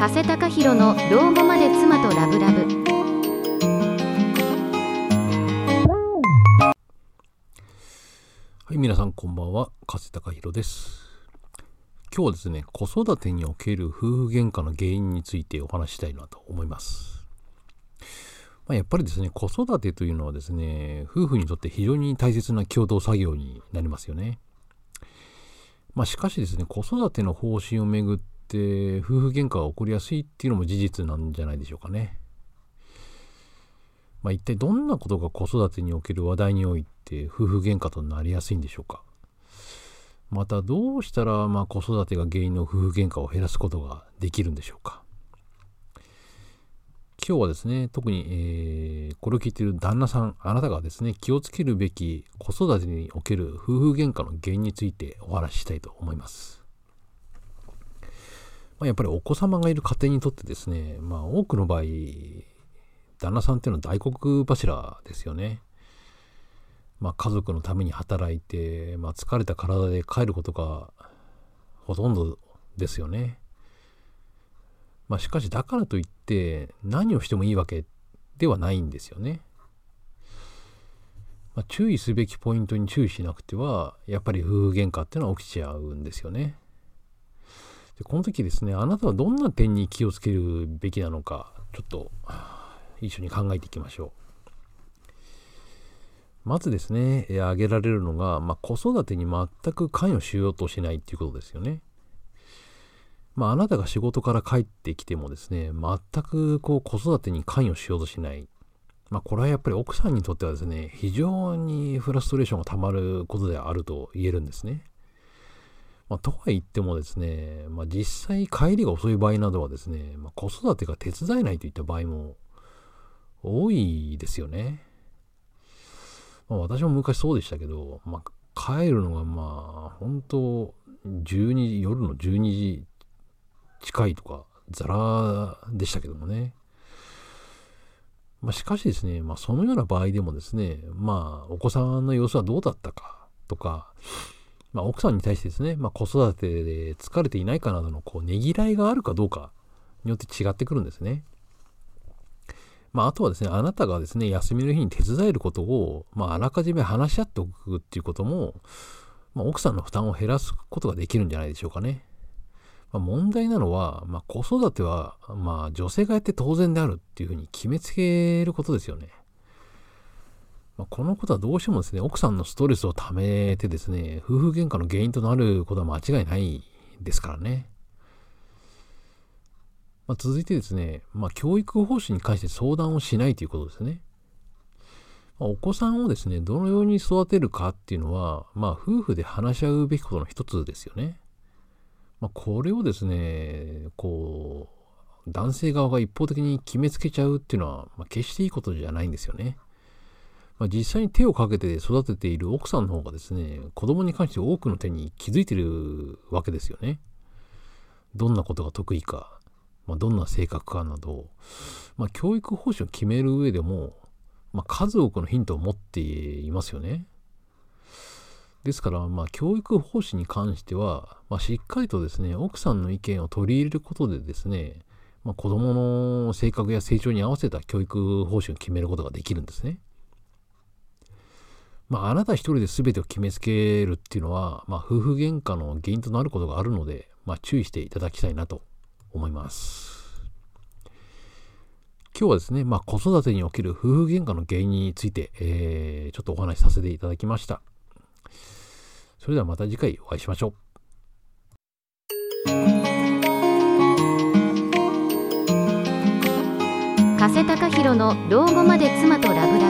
加瀬隆弘の老後まで妻とラブラブはい、皆さんこんばんは、加瀬隆弘です。今日はですね、子育てにおける夫婦喧嘩の原因についてお話したいなと思います。まあ、やっぱりですね、子育てというのはですね、夫婦にとって非常に大切な共同作業になりますよね。まあ、しかしですね、子育ての方針をめぐって夫婦喧嘩が起こりやすいっていうのも事実なんじゃないでしょうかね。まあ、一体どんなことが子育てにおける話題において夫婦喧嘩となりやすいんでしょうか。またどうしたらまあ子育てが原因の夫婦喧嘩を減らすことができるんでしょうか。今日はですね特に、えーこれを聞いている旦那さんあなたがですね気をつけるべき子育てにおける夫婦喧嘩の原因についてお話ししたいと思います。まあ、やっぱりお子様がいる家庭にとってですね、まあ、多くの場合旦那さんっていうのは大黒柱ですよね。まあ、家族のために働いて、まあ、疲れた体で帰ることがほとんどですよね。まあ、しかしだからといって何をしてもいいわけではないんですよね。まあ、注意すべきポイントに注意しなくてはやっぱり夫婦喧嘩っていうのは起きちゃうんですよね。でこの時ですねあなたはどんな点に気をつけるべきなのかちょっと一緒に考えていきましょう。まずですね、挙げられるのが、まあ、子育てに全く関与しようとしないっていうことですよね。まあ、あなたが仕事から帰ってきてもですね、全くこう子育てに関与しようとしない。まあ、これはやっぱり奥さんにとってはですね、非常にフラストレーションがたまることであると言えるんですね。まあ、とは言ってもですね、まあ、実際帰りが遅い場合などはですね、まあ、子育てが手伝えないといった場合も多いですよね。まあ、私も昔そうでしたけど、まあ、帰るのがまあ本当12時夜の12時近いとかザラでしたけどもね。まあ、しかしですね、まあ、そのような場合でもですね、まあ、お子さんの様子はどうだったかとか、まあ、奥さんに対してですね、まあ、子育てで疲れていないかなどのこうねぎらいがあるかどうかによって違ってくるんですね。まあ、あとはですね、あなたがですね、休みの日に手伝えることを、まあ、あらかじめ話し合っておくっていうことも、まあ、奥さんの負担を減らすことができるんじゃないでしょうかね。まあ、問題なのは、まあ、子育ては、まあ、女性がやって当然であるっていうふうに決めつけることですよね。まあ、このことはどうしてもですね、奥さんのストレスをためてですね、夫婦喧嘩の原因となることは間違いないですからね。まあ、続いてですね、まあ、教育方針に関して相談をしないということですね。まお子さんをですね、どのように育てるかっていうのは、まあ、夫婦で話し合うべきことの一つですよね。まあ、これをですね、こう、男性側が一方的に決めつけちゃうっていうのは、まあ、決していいことじゃないんですよね。まあ、実際に手をかけて育てている奥さんの方がですね、子供に関して多くの手に気づいてるわけですよね。どんなことが得意か、まあ、どんな性格かなど、まあ、教育方針を決める上でも、まあ、数多くのヒントを持っていますよね。ですから、まあ、教育方針に関しては、まあ、しっかりとですね、奥さんの意見を取り入れることでですね、まあ、子供の性格や成長に合わせた教育方針を決めることができるんですね。まあ、あなた一人で全てを決めつけるっていうのは、まあ、夫婦喧嘩の原因となることがあるので、まあ、注意していただきたいなと思います。今日はですね、まあ、子育てにおける夫婦喧嘩の原因について、えーちょっとお話しさせていただきました。それではまた次回お会いしましょう。加瀬隆弘の老後まで妻とラブラブ